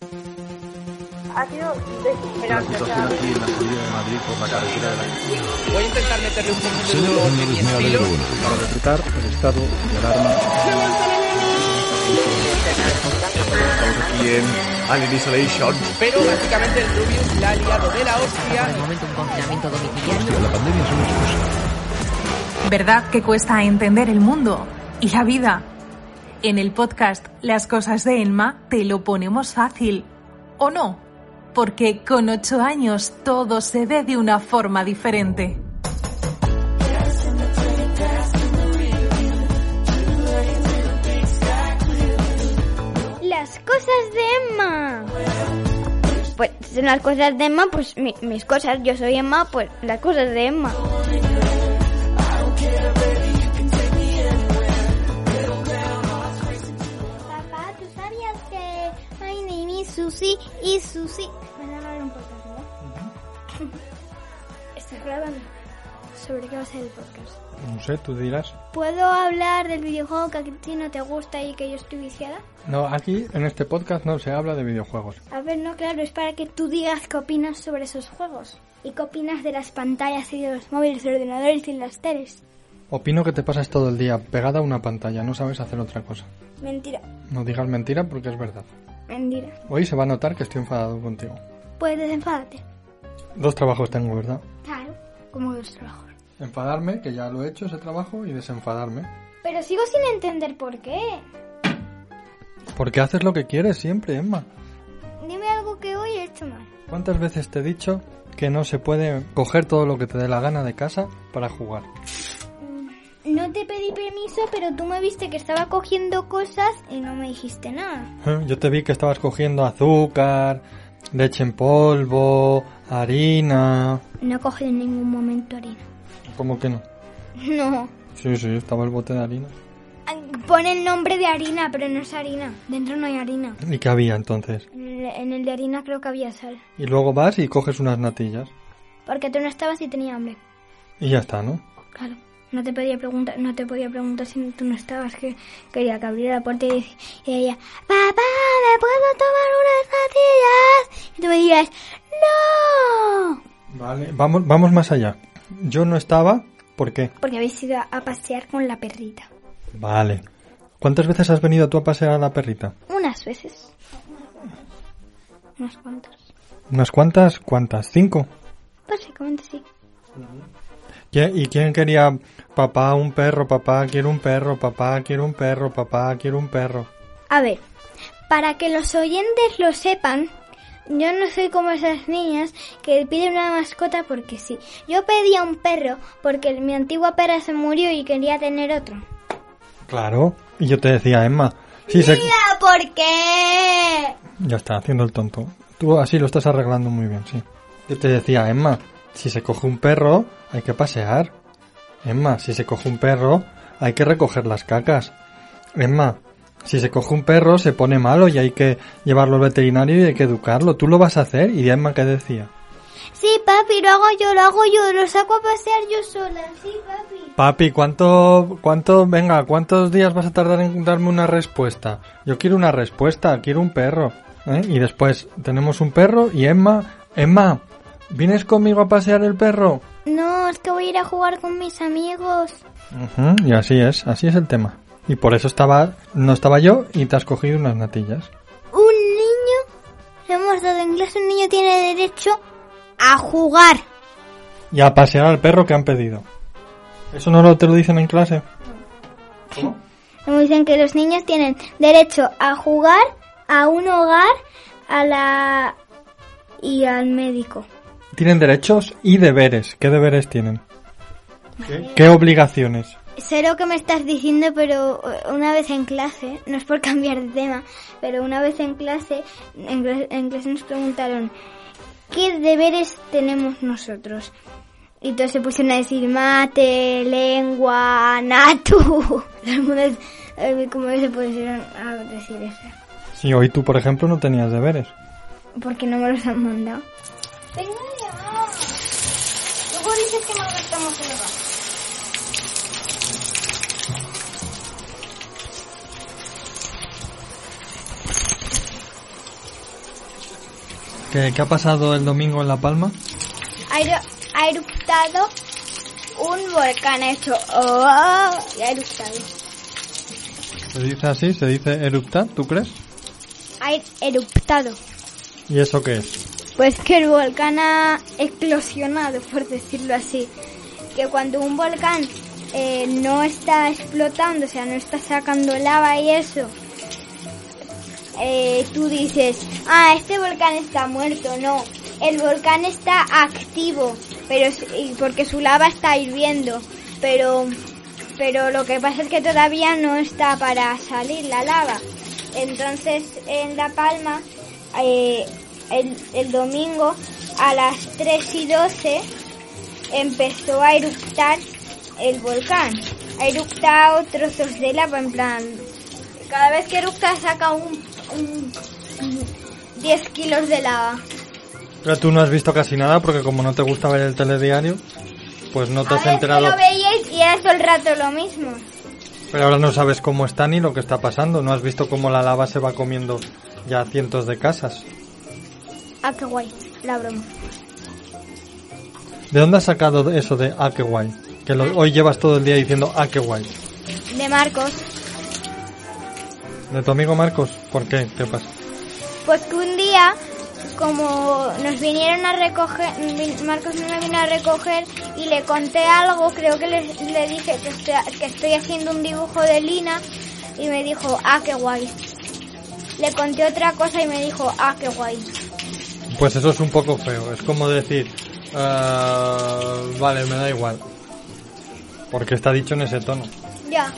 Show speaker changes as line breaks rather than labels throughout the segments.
Ha sido desesperante. o sea,
aquí en la salida de Madrid por la carretera de la
Voy a intentar meterle un poco de
alegro
estilo.
uno. Para decretar el estado de alarma. Estamos aquí en Alien Isolation.
Pero básicamente el Rubius la ha liado de la hostia.
el momento un confinamiento domiciliario.
La pandemia es una excusa.
¿Verdad que cuesta entender el mundo y la vida? En el podcast Las cosas de Elma te lo ponemos fácil. ¿O no? Porque con ocho años todo se ve de una forma diferente.
Las cosas de Emma. Pues son las cosas de Emma, pues mi- mis cosas. Yo soy Emma, pues las cosas de Emma. Susi y Susi... Van a grabar un podcast, ¿no? Estás grabando. ¿Sobre qué va a ser el podcast?
No sé, tú dirás.
¿Puedo hablar del videojuego que a ti no te gusta y que yo estoy viciada?
No, aquí en este podcast no se habla de videojuegos.
A ver, no, claro, es para que tú digas qué opinas sobre esos juegos. ¿Y qué opinas de las pantallas y de los móviles, de los ordenadores y las teles?
Opino que te pasas todo el día pegada a una pantalla, no sabes hacer otra cosa.
Mentira,
No digas mentira porque es verdad.
Mentira.
Hoy se va a notar que estoy enfadado contigo.
Pues desenfádate.
Dos trabajos tengo, ¿verdad?
Claro, como los trabajos.
Enfadarme, que ya lo he hecho ese trabajo, y desenfadarme.
Pero sigo sin entender por qué.
Porque haces lo que quieres siempre, Emma.
Dime algo que hoy he hecho mal.
¿Cuántas veces te he dicho que no se puede coger todo lo que te dé la gana de casa para jugar?
No te pedí permiso, pero tú me viste que estaba cogiendo cosas y no me dijiste nada.
¿Eh? Yo te vi que estabas cogiendo azúcar, leche en polvo, harina...
No he cogido en ningún momento harina.
¿Cómo que no?
No.
Sí, sí, estaba el bote de harina.
Pone el nombre de harina, pero no es harina. Dentro no hay harina.
¿Y qué había entonces?
En el de harina creo que había sal.
Y luego vas y coges unas natillas.
Porque tú no estabas y tenía hambre.
Y ya está, ¿no?
Claro. No te podía preguntar, no te podía preguntar si tú no estabas, que quería que abriera la puerta y, y ella, papá, ¿me puedo tomar unas natillas? Y tú me dirías, no,
Vale. Vamos, vamos más allá. Yo no estaba, ¿por qué?
porque habéis ido a pasear con la perrita.
Vale. ¿Cuántas veces has venido tú a pasear a la perrita?
Unas veces. Unas cuantas.
¿Unas cuantas? ¿Cuántas? ¿Cinco?
Básicamente sí.
¿Qui- ¿Y quién quería papá un perro, papá quiero un perro, papá quiero un perro, papá quiero un perro?
A ver, para que los oyentes lo sepan, yo no soy como esas niñas que piden una mascota porque sí. Yo pedía un perro porque mi antigua perra se murió y quería tener otro.
Claro. Y yo te decía, Emma, se...
Mira, ¿por qué?
Ya está, haciendo el tonto. Tú así lo estás arreglando muy bien, sí. Yo te decía, Emma, si se coge un perro, hay que pasear. Emma, si se coge un perro, hay que recoger las cacas. Emma, si se coge un perro, se pone malo y hay que llevarlo al veterinario y hay que educarlo. Tú lo vas a hacer. ¿Y Emma qué decía?
Sí, papi, lo hago yo, lo hago yo, lo saco a pasear yo sola. Sí, papi.
Papi, ¿cuánto, cuánto, venga, cuántos días vas a tardar en darme una respuesta? Yo quiero una respuesta, quiero un perro. ¿eh? Y después tenemos un perro y Emma, Emma, ¿vienes conmigo a pasear el perro?
No, es que voy a ir a jugar con mis amigos.
Y así es, así es el tema. Y por eso estaba, no estaba yo y te has cogido unas natillas.
Un niño, le hemos dado inglés, un niño tiene derecho a jugar.
Y a pasear al perro que han pedido. ¿Eso no lo te lo dicen en clase?
Nos dicen que los niños tienen derecho a jugar, a un hogar, a la y al médico.
Tienen derechos y deberes. ¿Qué deberes tienen? ¿Qué obligaciones?
sé lo que me estás diciendo, pero eh, una vez en clase, no es por cambiar de tema, pero una vez en clase, en, cla- en clase nos preguntaron, ¿qué deberes tenemos nosotros? Y todos se pusieron a decir mate, lengua, natu. Todo el mundo, eh, como se pusieron a decir eso.
Sí, hoy tú, por ejemplo, no tenías deberes.
Porque no me los han mandado. Tengo que malgastamos el gas.
¿Qué, qué ha pasado el domingo en La Palma?
Ha, eru- ha eruptado un volcán, ha hecho oh, y ha eruptado.
¿Se dice así? ¿Se dice eruptar? ¿Tú crees?
Ha er- eruptado.
¿Y eso qué es?
Pues que el volcán ha eclosionado, por decirlo así. Que cuando un volcán eh, no está explotando, o sea, no está sacando lava y eso, eh, tú dices, ah, este volcán está muerto. No, el volcán está activo, pero porque su lava está hirviendo. Pero, pero lo que pasa es que todavía no está para salir la lava. Entonces, en La Palma, eh, el, el domingo a las 3 y 12 empezó a eructar el volcán. Ha eructado trozos de lava, en plan, cada vez que eructa saca un, un- un 10 kilos de lava.
Pero tú no has visto casi nada porque como no te gusta ver el telediario, pues no te
A
has enterado.
que lo veíais y era todo el rato lo mismo.
Pero ahora no sabes cómo está ni lo que está pasando. No has visto cómo la lava se va comiendo ya cientos de casas.
Ah, qué guay, la broma.
¿De dónde has sacado eso de ah, qué guay? Que lo- hoy llevas todo el día diciendo ah, qué guay.
De Marcos.
¿De tu amigo Marcos? ¿Por qué? ¿Qué pasa?
Pues que un día, como nos vinieron a recoger, Marcos me vino a recoger y le conté algo, creo que le, le dije que estoy, que estoy haciendo un dibujo de Lina y me dijo, ah, qué guay. Le conté otra cosa y me dijo, ah, qué guay.
Pues eso es un poco feo. Es como decir, "Ah, vale, me da igual. Porque está dicho en ese tono.
Ya.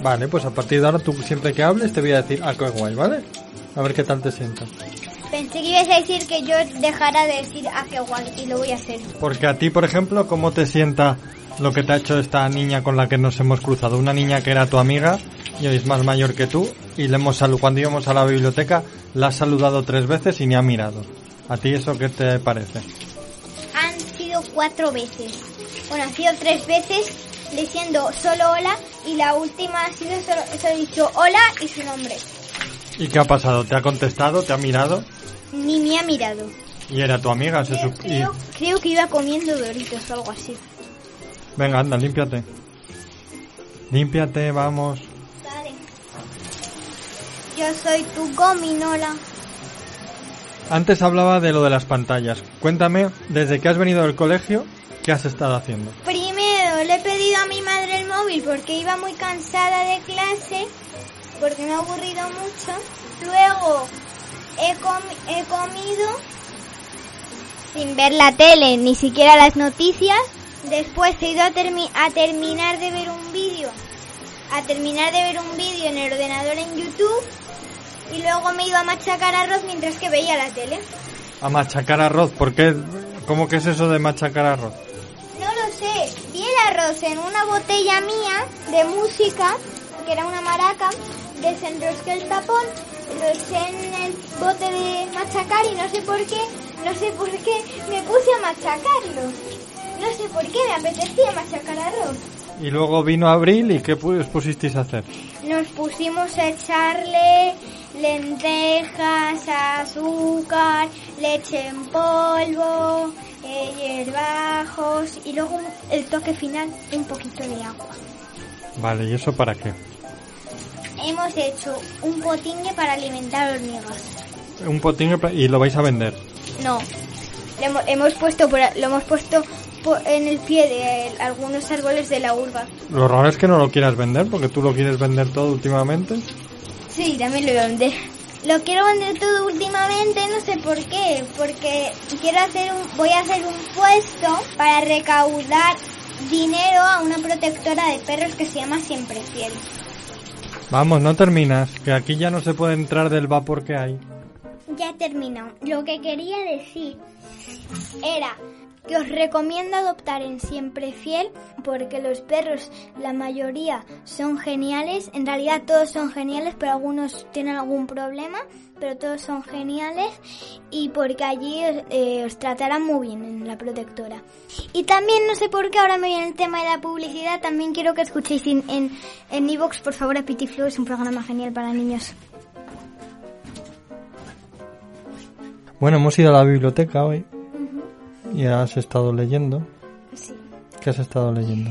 Vale, pues a partir de ahora tú siempre que hables te voy a decir, ah, qué guay, ¿vale? A ver qué tal te sientas.
Pensé que ibas a decir que yo dejara de decir, ah, qué guay, y lo voy a hacer.
Porque a ti, por ejemplo, ¿cómo te sienta lo que te ha hecho esta niña con la que nos hemos cruzado? Una niña que era tu amiga y hoy es más mayor que tú y le hemos cuando íbamos a la biblioteca la has saludado tres veces y ni ha mirado. ¿A ti eso qué te parece?
Han sido cuatro veces. Bueno, han sido tres veces diciendo solo hola y la última ha sido solo, solo he dicho hola y su nombre.
¿Y qué ha pasado? ¿Te ha contestado? ¿Te ha mirado?
Ni me ha mirado.
Y era tu amiga, se
Creo, creo- creo que iba comiendo doritos o algo así.
Venga, anda, límpiate. Límpiate, vamos.
Vale. Yo soy tu gominola.
Antes hablaba de lo de las pantallas. Cuéntame, desde que has venido del colegio, ¿qué has estado haciendo?
Primero le he pedido a mi madre el móvil porque iba muy cansada de clase, porque me ha aburrido mucho. Luego he, comi- he comido sin ver la tele, ni siquiera las noticias. Después he ido a, termi- a terminar de ver un vídeo, a terminar de ver un vídeo en el ordenador en YouTube. Y luego me ido a machacar arroz mientras que veía la tele.
A machacar arroz. ¿Por qué? ¿Cómo que es eso de machacar arroz?
No lo sé. Vi el arroz en una botella mía de música, que era una maraca, desenrosqué el tapón, lo eché en el bote de machacar y no sé por qué, no sé por qué, me puse a machacarlo. No sé por qué, me apetecía machacar arroz.
Y luego vino abril y ¿qué os pusisteis a hacer?
Nos pusimos a echarle lentejas, azúcar, leche en polvo, eh, hierbajos y luego el toque final, un poquito de agua.
Vale, ¿y eso para qué?
Hemos hecho un potingue para alimentar hormigas.
Un potingue y lo vais a vender.
No, le hemos, hemos puesto por- lo hemos puesto en el pie de algunos árboles de la urba.
Lo raro es que no lo quieras vender porque tú lo quieres vender todo últimamente.
Sí, también lo vender. Lo quiero vender todo últimamente, no sé por qué, porque quiero hacer un, voy a hacer un puesto para recaudar dinero a una protectora de perros que se llama Siempre Fiel.
Vamos, no terminas, que aquí ya no se puede entrar del vapor que hay.
Ya he terminado. Lo que quería decir era que os recomiendo adoptar en Siempre Fiel porque los perros, la mayoría son geniales. En realidad todos son geniales, pero algunos tienen algún problema, pero todos son geniales y porque allí eh, os tratarán muy bien en la protectora. Y también, no sé por qué ahora me viene el tema de la publicidad, también quiero que escuchéis en en, en Evox, por favor, a Pity Flow, es un programa genial para niños.
Bueno, hemos ido a la biblioteca hoy y has estado leyendo.
Sí.
¿Qué has estado leyendo?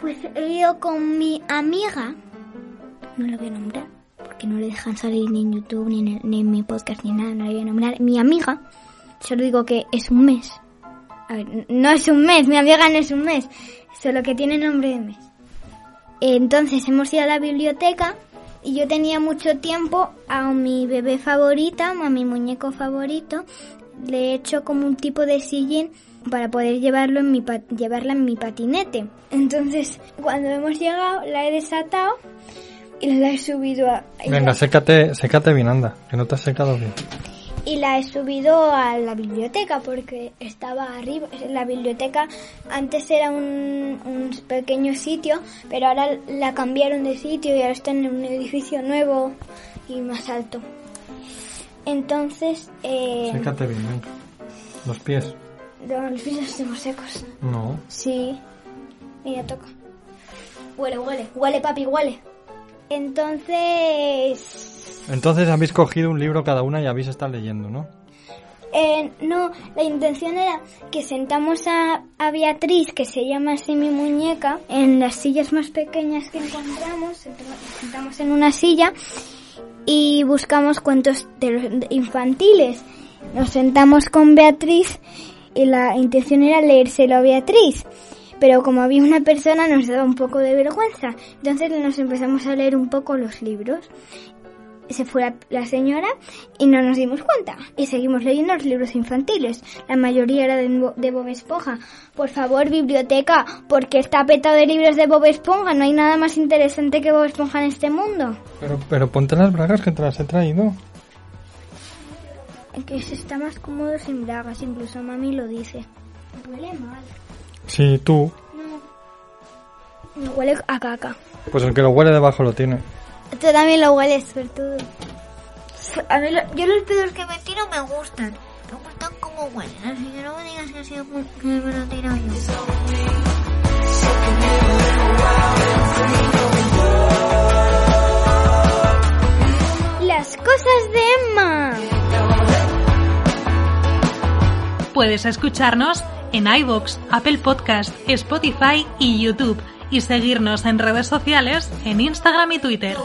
Pues he ido con mi amiga, no la voy a nombrar, porque no le dejan salir ni en YouTube, ni en, el- ni en mi podcast, ni nada, no la voy a nombrar. Mi amiga, solo digo que es un mes. A ver, no es un mes, mi amiga no es un mes, solo que tiene nombre de mes. Entonces hemos ido a la biblioteca y yo tenía mucho tiempo a mi bebé favorita, a mi muñeco favorito. Le he hecho como un tipo de sillín para poder llevarlo en mi pa- llevarla en mi patinete. Entonces, cuando hemos llegado, la he desatado y la he subido a
Venga, sécate, sécate bien, anda, que no te has secado bien.
y la he subido a la biblioteca porque estaba arriba. La biblioteca antes era un, un pequeño sitio, pero ahora la cambiaron de sitio y ahora está en un edificio nuevo y más alto. Entonces, eh,
Sécate bien, venga. Los pies.
no, los pies los tengo secos.
No.
Sí. Mira, toca. Huele, huele, huele, papi, huele. Entonces,
Entonces habéis cogido un libro cada una y habéis estado leyendo, ¿no?
Eh, no, la intención era que sentamos a, a Beatriz, que se llama así mi muñeca, en las sillas más pequeñas que encontramos, sentamos, sentamos en una silla y buscamos cuentos de los infantiles. Nos sentamos con Beatriz y la intención era leérselo a Beatriz. Pero como había una persona nos daba un poco de vergüenza. Entonces nos empezamos a leer un poco los libros se fue la, la señora y no nos dimos cuenta. Y seguimos leyendo los libros infantiles. La mayoría era de, Bo- de Bob Esponja. Por favor, biblioteca, porque está petado de libros de Bob Esponja. No hay nada más interesante que Bob Esponja en este mundo.
Pero, pero ponte las bragas que te las he traído.
Que se está más cómodo sin bragas, incluso mami lo dice. Huele mal.
Sí, tú.
Me huele a caca.
Pues el que lo huele debajo lo tiene.
Tú también lo hueles, suertudo. A mí, lo- yo los pedos que me tiro me gustan. Me gustan como huelen, así que no me digas que, ha sido que me lo tiro yo. Las cosas de Emma.
Puedes escucharnos en iVoox, Apple Podcast, Spotify y YouTube y seguirnos en redes sociales en Instagram y Twitter.